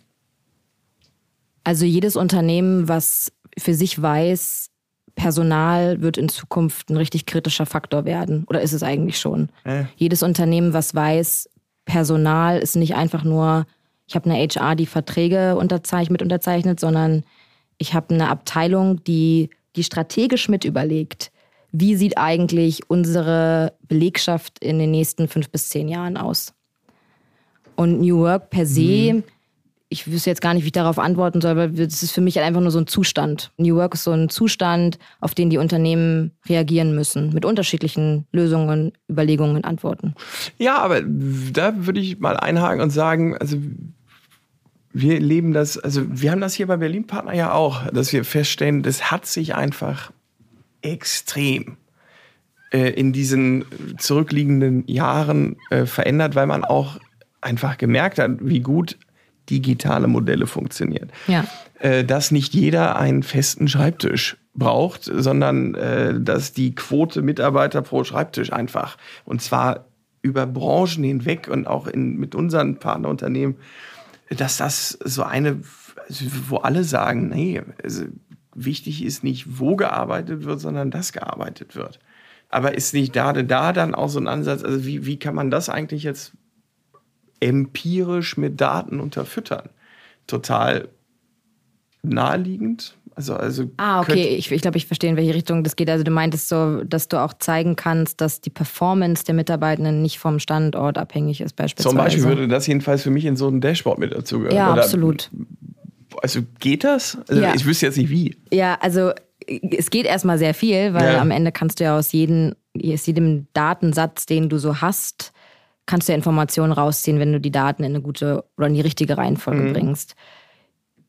Also jedes Unternehmen, was für sich weiß, Personal wird in Zukunft ein richtig kritischer Faktor werden. Oder ist es eigentlich schon? Äh. Jedes Unternehmen, was weiß, Personal ist nicht einfach nur ich habe eine HR, die Verträge unterzeichnet, mit unterzeichnet, sondern ich habe eine Abteilung, die, die strategisch mit überlegt, wie sieht eigentlich unsere Belegschaft in den nächsten fünf bis zehn Jahren aus. Und New Work per se, mhm. Ich wüsste jetzt gar nicht, wie ich darauf antworten soll, weil das ist für mich einfach nur so ein Zustand. New Work ist so ein Zustand, auf den die Unternehmen reagieren müssen, mit unterschiedlichen Lösungen, Überlegungen, Antworten. Ja, aber da würde ich mal einhaken und sagen, also wir leben das, also wir haben das hier bei Berlin Partner ja auch, dass wir feststellen, das hat sich einfach extrem äh, in diesen zurückliegenden Jahren äh, verändert, weil man auch einfach gemerkt hat, wie gut digitale Modelle funktionieren. Ja. Äh, dass nicht jeder einen festen Schreibtisch braucht, sondern äh, dass die Quote Mitarbeiter pro Schreibtisch einfach und zwar über Branchen hinweg und auch in, mit unseren Partnerunternehmen dass das so eine, also wo alle sagen, nee, also wichtig ist nicht, wo gearbeitet wird, sondern dass gearbeitet wird. Aber ist nicht da, da dann auch so ein Ansatz, also wie, wie kann man das eigentlich jetzt empirisch mit Daten unterfüttern? Total naheliegend, Also, also ah, okay. Ich, ich glaube, ich verstehe, in welche Richtung das geht. Also du meintest so, dass du auch zeigen kannst, dass die Performance der Mitarbeitenden nicht vom Standort abhängig ist, beispielsweise. Zum Beispiel würde das jedenfalls für mich in so ein Dashboard mit dazugehören. Ja, Oder, absolut. Also geht das? Also Ja. Ich wüsste jetzt nicht wie. Ja, also es geht erstmal sehr viel, weil Ja. am Ende kannst du ja aus jedem, aus jedem Datensatz, den du so hast, kannst du ja Informationen rausziehen, wenn du die Daten in eine gute oder in die richtige Reihenfolge Mhm. bringst.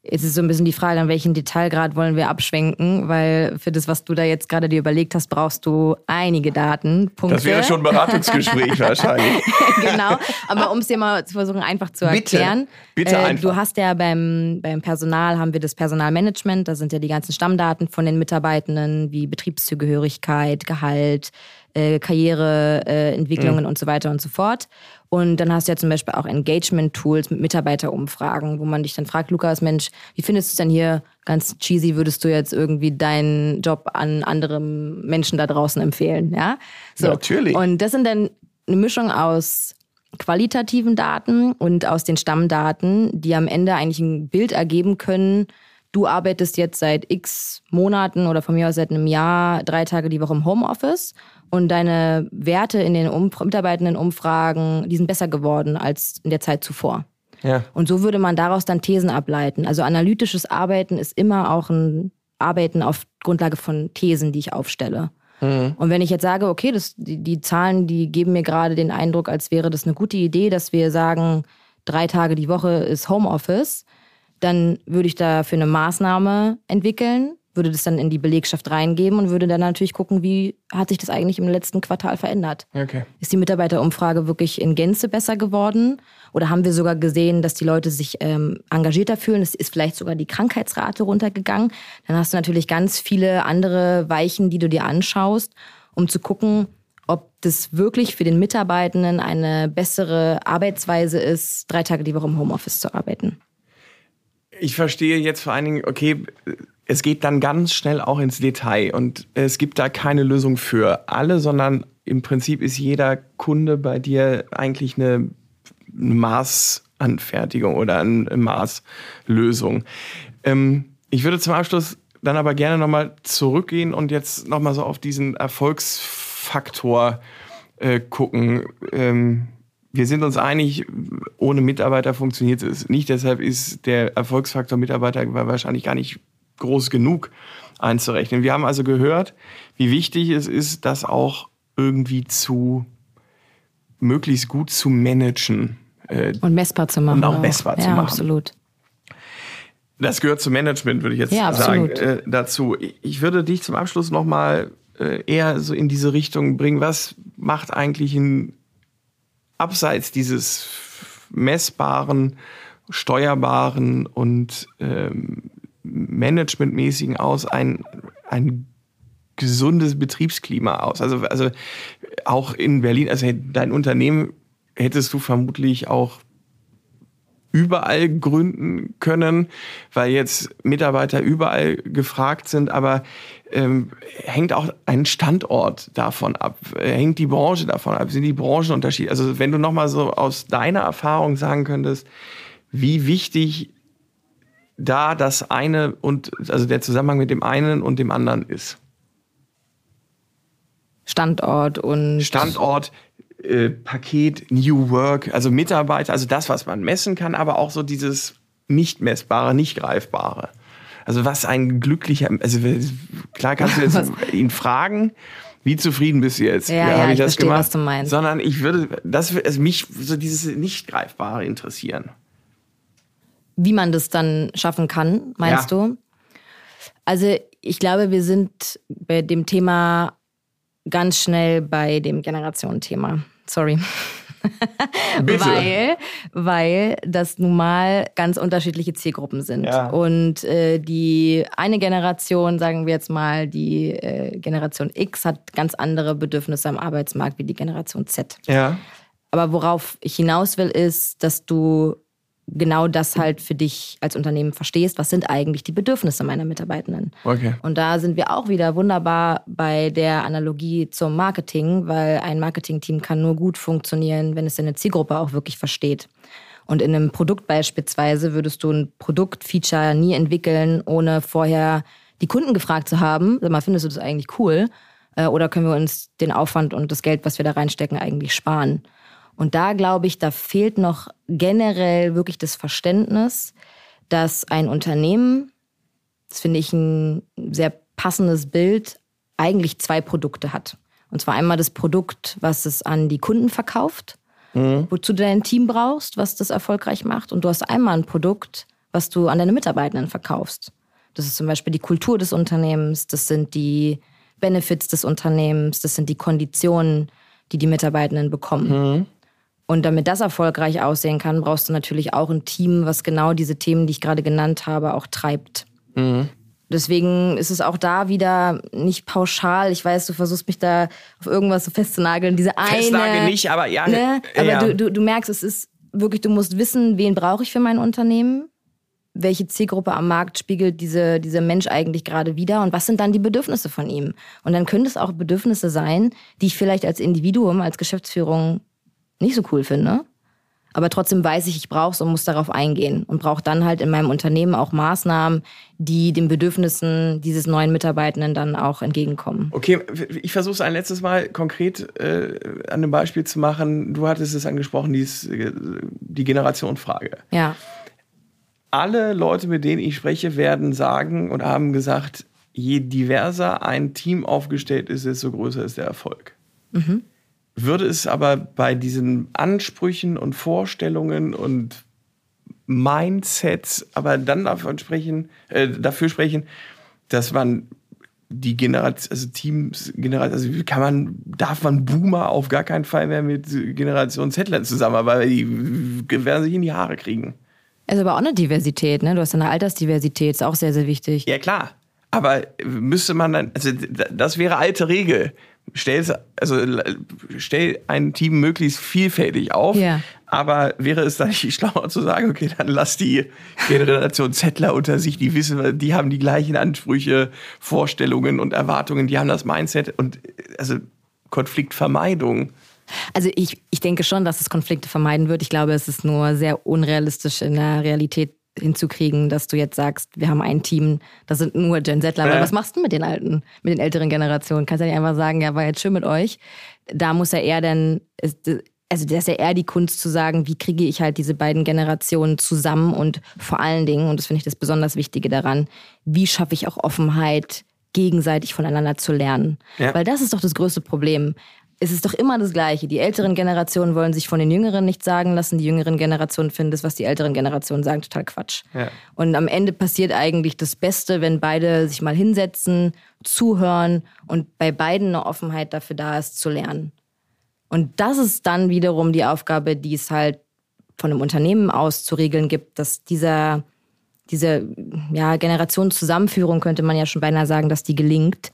Jetzt ist so ein bisschen die Frage, an welchen Detailgrad wollen wir abschwenken, weil für das, was du da jetzt gerade dir überlegt hast, brauchst du einige Datenpunkte. Das wäre schon ein Beratungsgespräch wahrscheinlich. genau. Aber um es dir mal zu versuchen, einfach zu Bitte. erklären. Bitte äh, einfach. Du hast ja beim, beim Personal haben wir das Personalmanagement, da sind ja die ganzen Stammdaten von den Mitarbeitenden wie Betriebszugehörigkeit, Gehalt, äh, Karriereentwicklungen äh, Entwicklungen und so weiter und so fort. Und dann hast du ja zum Beispiel auch Engagement-Tools mit Mitarbeiterumfragen, wo man dich dann fragt, Lukas, Mensch, wie findest du es denn hier? Ganz cheesy, würdest du jetzt irgendwie deinen Job an andere Menschen da draußen empfehlen? Ja, so. Natürlich. Und das sind dann eine Mischung aus qualitativen Daten und aus den Stammdaten, die am Ende eigentlich ein Bild ergeben können. Du arbeitest jetzt seit x Monaten oder von mir aus seit einem Jahr drei Tage die Woche im Homeoffice und deine Werte in den Umf mitarbeitenden Umfragen, die sind besser geworden als in der Zeit zuvor. Ja. Und so würde man daraus dann Thesen ableiten. Also analytisches Arbeiten ist immer auch ein Arbeiten auf Grundlage von Thesen, die ich aufstelle. Und wenn ich jetzt sage, okay, das, die, die Zahlen, die geben mir gerade den Eindruck, als wäre das eine gute Idee, dass wir sagen, drei Tage die Woche ist Homeoffice, dann würde ich dafür eine Maßnahme entwickeln, würde das dann in die Belegschaft reingeben und würde dann natürlich gucken, wie hat sich das eigentlich im letzten Quartal verändert. Okay. Ist die Mitarbeiterumfrage wirklich in Gänze besser geworden? Oder haben wir sogar gesehen, dass die Leute sich ähm, engagierter fühlen? Es ist vielleicht sogar die Krankheitsrate runtergegangen. Dann hast du natürlich ganz viele andere Weichen, die du dir anschaust, um zu gucken, ob das wirklich für den Mitarbeitenden eine bessere Arbeitsweise ist, drei Tage die Woche im Homeoffice zu arbeiten. Ich verstehe jetzt vor allen Dingen, okay, es geht dann ganz schnell auch ins Detail und es gibt da keine Lösung für alle, sondern im Prinzip ist jeder Kunde bei dir eigentlich eine Maßanfertigung oder eine Maßlösung. Ähm, ich würde zum Abschluss dann aber gerne nochmal zurückgehen und jetzt nochmal so auf diesen Erfolgsfaktor äh, gucken. Ähm, wir sind uns einig, ohne Mitarbeiter funktioniert es nicht. Deshalb ist der Erfolgsfaktor Mitarbeiter wahrscheinlich gar nicht groß genug einzurechnen. Wir haben also gehört, wie wichtig es ist, das auch irgendwie zu möglichst gut zu managen. Äh, Und messbar zu machen. Und auch messbar zu ja, machen. absolut. Das gehört zum Management, würde ich jetzt Ja, sagen, äh, dazu. Ich würde dich zum Abschluss nochmal äh, eher so in diese Richtung bringen. Was macht eigentlich ein abseits dieses messbaren, steuerbaren und ähm, managementmäßigen aus ein, ein gesundes Betriebsklima aus? Also, also auch in Berlin, also dein Unternehmen hättest du vermutlich auch überall gründen können, weil jetzt Mitarbeiter überall gefragt sind, aber ähm, hängt auch ein Standort davon ab, Äh, hängt die Branche davon ab, sind die Branchenunterschiede. Also wenn du nochmal so aus deiner Erfahrung sagen könntest, wie wichtig da das eine und also der Zusammenhang mit dem einen und dem anderen ist. Standort und Standort, äh, Paket, New Work, also Mitarbeiter, also das, was man messen kann, aber auch so dieses nicht messbare, nicht greifbare. Also was ein glücklicher, also klar kannst du jetzt Was? ihn fragen, wie zufrieden bist du jetzt? Ja, ja, ich verstehe, was du meinst. Sondern ich würde, das würde also mich so dieses nicht greifbare interessieren. Wie man das dann schaffen kann, meinst Ja. du? Also ich glaube, wir sind bei dem Thema ganz schnell bei dem Generationenthema. Sorry. Bitte. Weil, weil das nun mal ganz unterschiedliche Zielgruppen sind. Ja. Und äh, die eine Generation, sagen wir jetzt mal, die äh, Generation X hat ganz andere Bedürfnisse am Arbeitsmarkt wie die Generation Z. Ja. Aber worauf ich hinaus will, ist, dass du genau das halt für dich als Unternehmen verstehst. Was sind eigentlich die Bedürfnisse meiner Mitarbeitenden? Okay. Und da sind wir auch wieder wunderbar bei der Analogie zum Marketing, weil ein Marketingteam kann nur gut funktionieren, wenn es seine Zielgruppe auch wirklich versteht. Und in einem Produkt beispielsweise würdest du ein Produktfeature nie entwickeln, ohne vorher die Kunden gefragt zu haben, sag mal, findest du das eigentlich cool? Äh, oder können wir uns den Aufwand und das Geld, was wir da reinstecken, eigentlich sparen? Und da glaube ich, da fehlt noch generell wirklich das Verständnis, dass ein Unternehmen, das finde ich ein sehr passendes Bild, eigentlich zwei Produkte hat. Und zwar einmal das Produkt, was es an die Kunden verkauft, mhm. wozu du dein Team brauchst, was das erfolgreich macht. Und du hast einmal ein Produkt, was du an deine Mitarbeitenden verkaufst. Das ist zum Beispiel die Kultur des Unternehmens, das sind die Benefits des Unternehmens, das sind die Konditionen, die die Mitarbeitenden bekommen. Mhm. Und damit das erfolgreich aussehen kann, brauchst du natürlich auch ein Team, was genau diese Themen, die ich gerade genannt habe, auch treibt. Mhm. Deswegen ist es auch da wieder nicht pauschal. Ich weiß, du versuchst mich da auf irgendwas so festzunageln. Diese eine. Festnagel nicht, aber ja. Ne? Aber ja. Du, du, du merkst, es ist wirklich, du musst wissen, wen brauche ich für mein Unternehmen welche Zielgruppe am Markt spiegelt diese, dieser Mensch eigentlich gerade wieder und was sind dann die Bedürfnisse von ihm. Und dann können es auch Bedürfnisse sein, die ich vielleicht als Individuum, als Geschäftsführung nicht so cool finde. Aber trotzdem weiß ich, ich brauche es und muss darauf eingehen und brauche dann halt in meinem Unternehmen auch Maßnahmen, die den Bedürfnissen dieses neuen Mitarbeitenden dann auch entgegenkommen. Okay, ich versuche es ein letztes Mal konkret äh, an einem Beispiel zu machen. Du hattest es angesprochen, dies, äh, die Generationenfrage. Ja alle Leute, mit denen ich spreche, werden sagen und haben gesagt, je diverser ein Team aufgestellt ist, desto größer ist der Erfolg. Mhm. Würde es aber bei diesen Ansprüchen und Vorstellungen und Mindsets aber dann davon sprechen, äh, dafür sprechen, dass man die Generation, also Teams, Generation, also kann man, darf man Boomer auf gar keinen Fall mehr mit Generation Z zusammenarbeiten, weil die werden sich in die Haare kriegen. Es ist aber auch eine Diversität, ne? Du hast eine Altersdiversität, ist auch sehr, sehr wichtig. Ja, klar. Aber müsste man dann, also das wäre alte Regel. Stell, also, stell ein Team möglichst vielfältig auf. Ja. Aber wäre es dann nicht schlauer zu sagen, okay, dann lass die Generation Zettler unter sich, die wissen, die haben die gleichen Ansprüche, Vorstellungen und Erwartungen, die haben das Mindset und also Konfliktvermeidung also ich, ich denke schon, dass es Konflikte vermeiden wird. Ich glaube, es ist nur sehr unrealistisch in der Realität hinzukriegen, dass du jetzt sagst, wir haben ein Team, das sind nur Gen Zler. Ja. Was machst du mit den alten, mit den älteren Generationen? Kannst du ja nicht einfach sagen, ja, war jetzt schön mit euch. Da muss er eher dann, also das ist ja eher die Kunst zu sagen, wie kriege ich halt diese beiden Generationen zusammen und vor allen Dingen, und das finde ich das besonders Wichtige daran, wie schaffe ich auch Offenheit, gegenseitig voneinander zu lernen. Ja. Weil das ist doch das größte Problem es ist doch immer das Gleiche. Die älteren Generationen wollen sich von den Jüngeren nicht sagen lassen. Die jüngeren Generationen finden das, was die älteren Generationen sagen, total Quatsch. Ja. Und am Ende passiert eigentlich das Beste, wenn beide sich mal hinsetzen, zuhören und bei beiden eine Offenheit dafür da ist, zu lernen. Und das ist dann wiederum die Aufgabe, die es halt von einem Unternehmen aus zu regeln gibt, dass dieser, diese ja, Generationszusammenführung, könnte man ja schon beinahe sagen, dass die gelingt.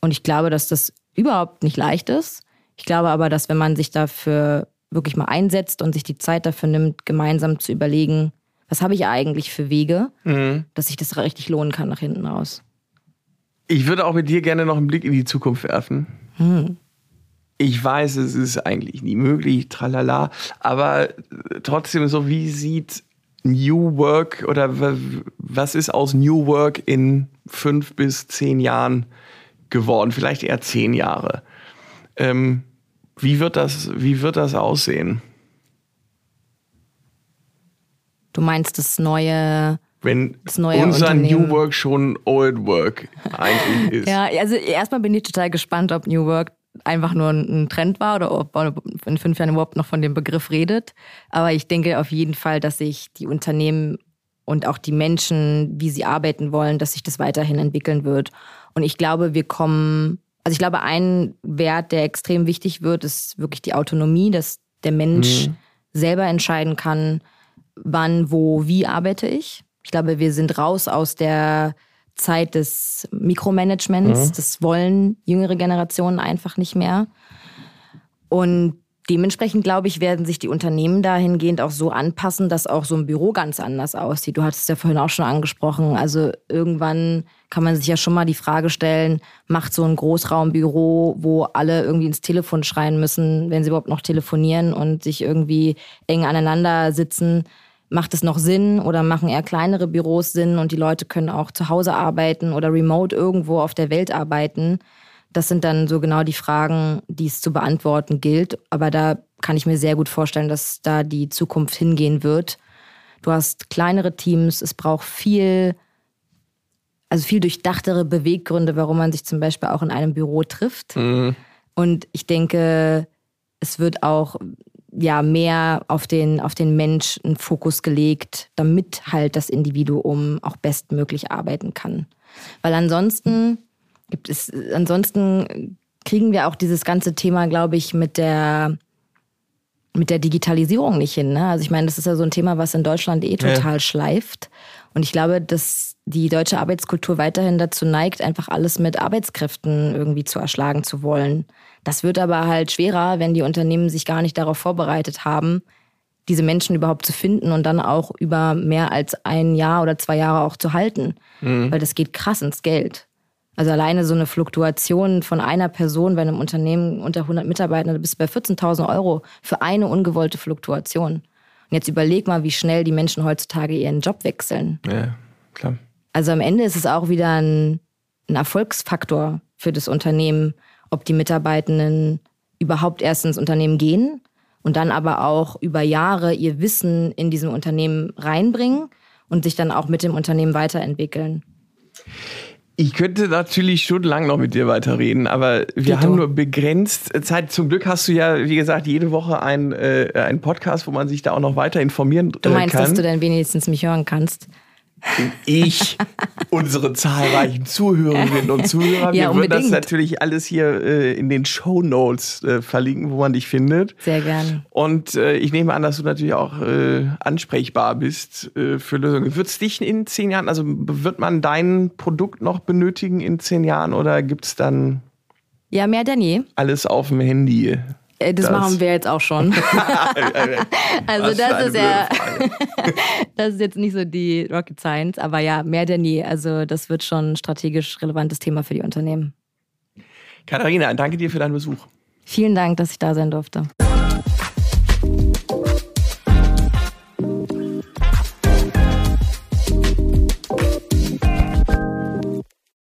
Und ich glaube, dass das überhaupt nicht leicht ist. Ich glaube aber, dass wenn man sich dafür wirklich mal einsetzt und sich die Zeit dafür nimmt, gemeinsam zu überlegen, was habe ich eigentlich für Wege, mhm. dass sich das richtig lohnen kann nach hinten raus. Ich würde auch mit dir gerne noch einen Blick in die Zukunft werfen. Mhm. Ich weiß, es ist eigentlich nie möglich, tralala, aber trotzdem so, wie sieht New Work oder was ist aus New Work in fünf bis zehn Jahren geworden? Vielleicht eher zehn Jahre. Ähm, wie wird das, wie wird das aussehen? Du meinst das neue. Wenn unser New Work schon Old Work eigentlich ist. ja, also erstmal bin ich total gespannt, ob New Work einfach nur ein Trend war oder ob man in fünf Jahren überhaupt noch von dem Begriff redet. Aber ich denke auf jeden Fall, dass sich die Unternehmen und auch die Menschen, wie sie arbeiten wollen, dass sich das weiterhin entwickeln wird. Und ich glaube, wir kommen also ich glaube, ein Wert, der extrem wichtig wird, ist wirklich die Autonomie, dass der Mensch mhm. selber entscheiden kann, wann, wo, wie arbeite ich. Ich glaube, wir sind raus aus der Zeit des Mikromanagements. Mhm. Das wollen jüngere Generationen einfach nicht mehr. Und dementsprechend, glaube ich, werden sich die Unternehmen dahingehend auch so anpassen, dass auch so ein Büro ganz anders aussieht. Du hattest ja vorhin auch schon angesprochen. Also irgendwann kann man sich ja schon mal die Frage stellen, macht so ein Großraumbüro, wo alle irgendwie ins Telefon schreien müssen, wenn sie überhaupt noch telefonieren und sich irgendwie eng aneinander sitzen, macht es noch Sinn oder machen eher kleinere Büros Sinn und die Leute können auch zu Hause arbeiten oder remote irgendwo auf der Welt arbeiten? Das sind dann so genau die Fragen, die es zu beantworten gilt. Aber da kann ich mir sehr gut vorstellen, dass da die Zukunft hingehen wird. Du hast kleinere Teams, es braucht viel, also viel durchdachtere Beweggründe, warum man sich zum Beispiel auch in einem Büro trifft. Mhm. Und ich denke, es wird auch ja mehr auf den, auf den Mensch einen Fokus gelegt, damit halt das Individuum auch bestmöglich arbeiten kann. Weil ansonsten gibt es, ansonsten kriegen wir auch dieses ganze Thema, glaube ich, mit der mit der Digitalisierung nicht hin. Ne? Also ich meine, das ist ja so ein Thema, was in Deutschland eh total ja. schleift. Und ich glaube, dass die deutsche Arbeitskultur weiterhin dazu neigt, einfach alles mit Arbeitskräften irgendwie zu erschlagen zu wollen. Das wird aber halt schwerer, wenn die Unternehmen sich gar nicht darauf vorbereitet haben, diese Menschen überhaupt zu finden und dann auch über mehr als ein Jahr oder zwei Jahre auch zu halten. Mhm. Weil das geht krass ins Geld. Also alleine so eine Fluktuation von einer Person bei einem Unternehmen unter 100 Mitarbeitern, da bist du bei 14.000 Euro für eine ungewollte Fluktuation. Und jetzt überleg mal, wie schnell die Menschen heutzutage ihren Job wechseln. Ja, klar. Also am Ende ist es auch wieder ein, ein Erfolgsfaktor für das Unternehmen, ob die Mitarbeitenden überhaupt erst ins Unternehmen gehen und dann aber auch über Jahre ihr Wissen in diesem Unternehmen reinbringen und sich dann auch mit dem Unternehmen weiterentwickeln. Ich könnte natürlich stundenlang noch mit dir weiterreden, aber wir Geht haben nur begrenzt Zeit. Zum Glück hast du ja, wie gesagt, jede Woche einen, äh, einen Podcast, wo man sich da auch noch weiter informieren kann. Du meinst, kann. dass du dann wenigstens mich hören kannst? Ich, unsere zahlreichen Zuhörerinnen und Zuhörer. Ja, Wir würden das natürlich alles hier äh, in den Show Notes äh, verlinken, wo man dich findet. Sehr gerne. Und äh, ich nehme an, dass du natürlich auch äh, ansprechbar bist äh, für Lösungen. Wird es dich in zehn Jahren, also wird man dein Produkt noch benötigen in zehn Jahren oder gibt es dann ja, mehr denn je. Alles auf dem Handy. Äh, das, das, machen wir jetzt auch schon. also das ist ja, das ist jetzt nicht so die Rocket Science, aber ja, mehr denn je. Also das wird schon ein strategisch relevantes Thema für die Unternehmen. Katharina, danke dir für deinen Besuch. Vielen Dank, dass ich da sein durfte.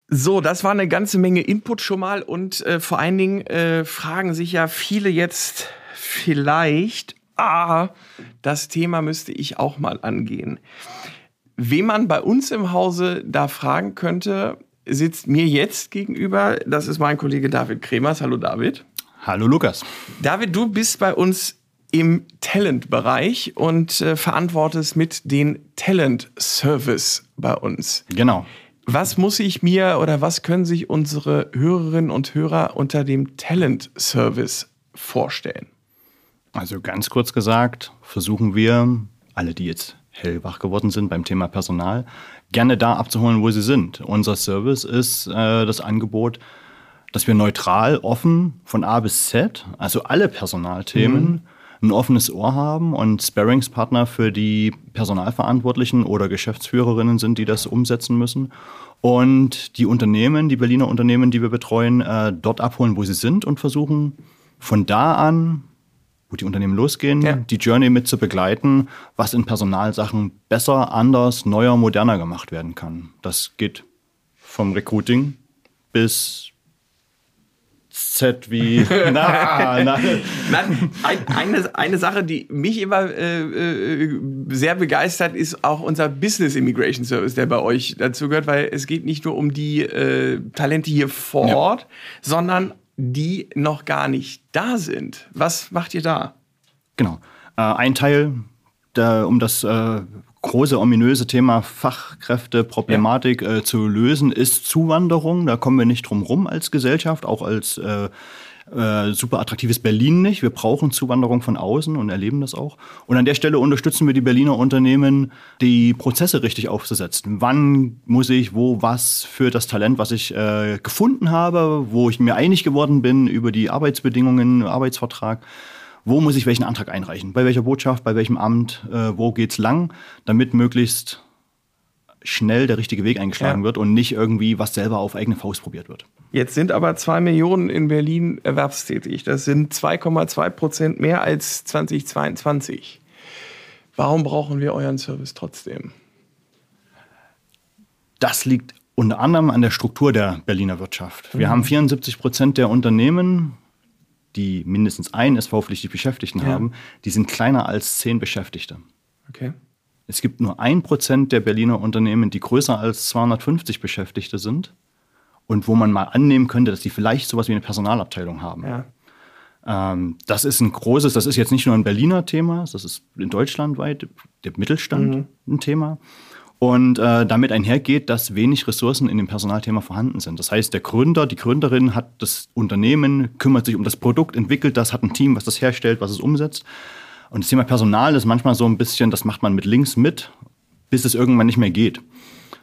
So, das war eine ganze Menge Input schon mal und äh, vor allen Dingen äh, fragen sich ja viele jetzt vielleicht, ah, das Thema müsste ich auch mal angehen. Wen man bei uns im Hause da fragen könnte, sitzt mir jetzt gegenüber. Das ist mein Kollege David Kremers. Hallo David. Hallo Lukas. David, du bist bei uns im Talent-Bereich und äh, verantwortest mit den Talent-Service bei uns. Genau. Was muss ich mir oder was können sich unsere Hörerinnen und Hörer unter dem Talent Service vorstellen? Also ganz kurz gesagt, versuchen wir, alle, die jetzt hellwach geworden sind beim Thema Personal, gerne da abzuholen, wo sie sind. Unser Service ist äh, das Angebot, dass wir neutral, offen von A bis Z, also alle Personalthemen, mhm ein offenes Ohr haben und Sparringspartner für die Personalverantwortlichen oder Geschäftsführerinnen sind, die das umsetzen müssen. Und die Unternehmen, die Berliner Unternehmen, die wir betreuen, äh, dort abholen, wo sie sind und versuchen von da an, wo die Unternehmen losgehen, ja. die Journey mit zu begleiten, was in Personalsachen besser, anders, neuer, moderner gemacht werden kann. Das geht vom Recruiting bis Z wie. Na, na. Nein, ein, eine, eine Sache, die mich immer äh, äh, sehr begeistert, ist auch unser Business Immigration Service, der bei euch dazu gehört, weil es geht nicht nur um die äh, Talente hier vor ja. Ort, sondern die noch gar nicht da sind. Was macht ihr da? Genau. Äh, ein Teil, der, um das äh, große ominöse Thema Fachkräfteproblematik ja. äh, zu lösen, ist Zuwanderung. Da kommen wir nicht drum rum als Gesellschaft, auch als äh, äh, super attraktives Berlin nicht. Wir brauchen Zuwanderung von außen und erleben das auch. Und an der Stelle unterstützen wir die Berliner Unternehmen, die Prozesse richtig aufzusetzen. Wann muss ich wo was für das Talent, was ich äh, gefunden habe, wo ich mir einig geworden bin über die Arbeitsbedingungen, Arbeitsvertrag, wo muss ich welchen Antrag einreichen, bei welcher Botschaft, bei welchem Amt, äh, wo geht's lang, damit möglichst schnell der richtige Weg eingeschlagen Ja. wird und nicht irgendwie was selber auf eigene Faust probiert wird. Jetzt sind aber zwei Millionen in Berlin erwerbstätig. Das sind 2,2 Prozent mehr als 2022. Warum brauchen wir euren Service trotzdem? Das liegt unter anderem an der Struktur der Berliner Wirtschaft. Wir haben 74 Prozent der Unternehmen, die mindestens einen SV-pflichtig Beschäftigten Ja. haben, die sind kleiner als zehn Beschäftigte. Okay. Es gibt nur ein Prozent der Berliner Unternehmen, die größer als 250 Beschäftigte sind und wo man mal annehmen könnte, dass die vielleicht sowas wie eine Personalabteilung haben. Ja. Ähm, das ist ein großes, das ist jetzt nicht nur ein Berliner Thema, das ist in Deutschland weit der Mittelstand ein Thema. Und äh, damit einhergeht, dass wenig Ressourcen in dem Personalthema vorhanden sind. Das heißt, der Gründer, die Gründerin hat das Unternehmen, kümmert sich um das Produkt, entwickelt das, hat ein Team, was das herstellt, was es umsetzt. Und das Thema Personal ist manchmal so ein bisschen, das macht man mit links mit, bis es irgendwann nicht mehr geht.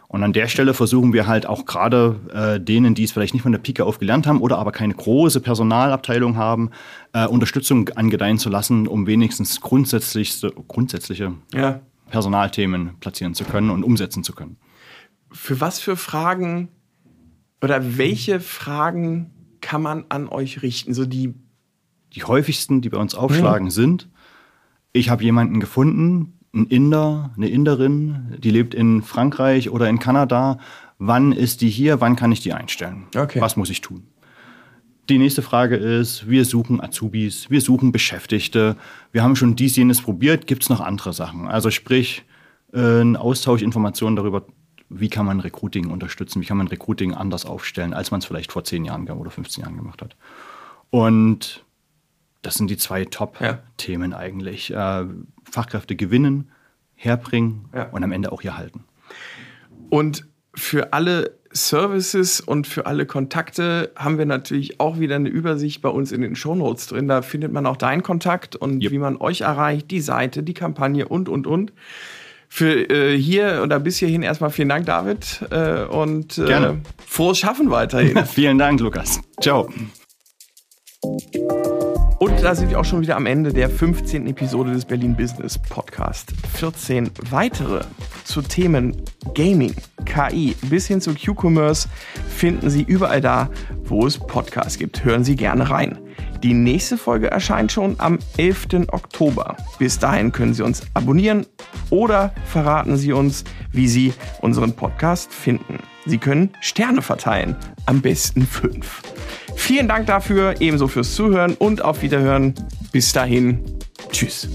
Und an der Stelle versuchen wir halt auch gerade äh, denen, die es vielleicht nicht von der Pike auf gelernt haben oder aber keine große Personalabteilung haben, äh, Unterstützung angedeihen zu lassen, um wenigstens grundsätzlichste, grundsätzliche Ja. Personalthemen platzieren zu können und umsetzen zu können. Für was für Fragen oder welche Fragen kann man an euch richten? So die, Die häufigsten, die bei uns aufschlagen, sind, ich habe jemanden gefunden, ein Inder, eine Inderin, die lebt in Frankreich oder in Kanada. Wann ist die hier? Wann kann ich die einstellen? Okay. Was muss ich tun? Die nächste Frage ist, wir suchen Azubis, wir suchen Beschäftigte. Wir haben schon dies, jenes probiert. Gibt es noch andere Sachen? Also sprich, äh, ein Austausch Informationen darüber, wie kann man Recruiting unterstützen, wie kann man Recruiting anders aufstellen, als man es vielleicht vor 10 Jahren oder 15 Jahren gemacht hat. Und das sind die zwei Ja. Top-Themen eigentlich. Äh, Fachkräfte gewinnen, herbringen Ja. und am Ende auch hier halten. Und für alle Services und für alle Kontakte haben wir natürlich auch wieder eine Übersicht bei uns in den Shownotes drin. Da findet man auch deinen Kontakt und Yep. wie man euch erreicht, die Seite, die Kampagne und, und, und. Für äh, hier oder bis hierhin erstmal vielen Dank, David. Äh, und äh, Gerne. frohes Schaffen weiterhin. Vielen Dank, Lukas. Ciao. Und da sind wir auch schon wieder am Ende der 15. Episode des Berlin Business Podcast. 14 weitere zu Themen Gaming, KI bis hin zu Q-Commerce finden Sie überall da, wo es Podcasts gibt. Hören Sie gerne rein. Die nächste Folge erscheint schon am 11. Oktober. Bis dahin können Sie uns abonnieren oder verraten Sie uns, wie Sie unseren Podcast finden. Sie können Sterne verteilen, am besten fünf. Vielen Dank dafür, ebenso fürs Zuhören und auf Wiederhören. Bis dahin, tschüss.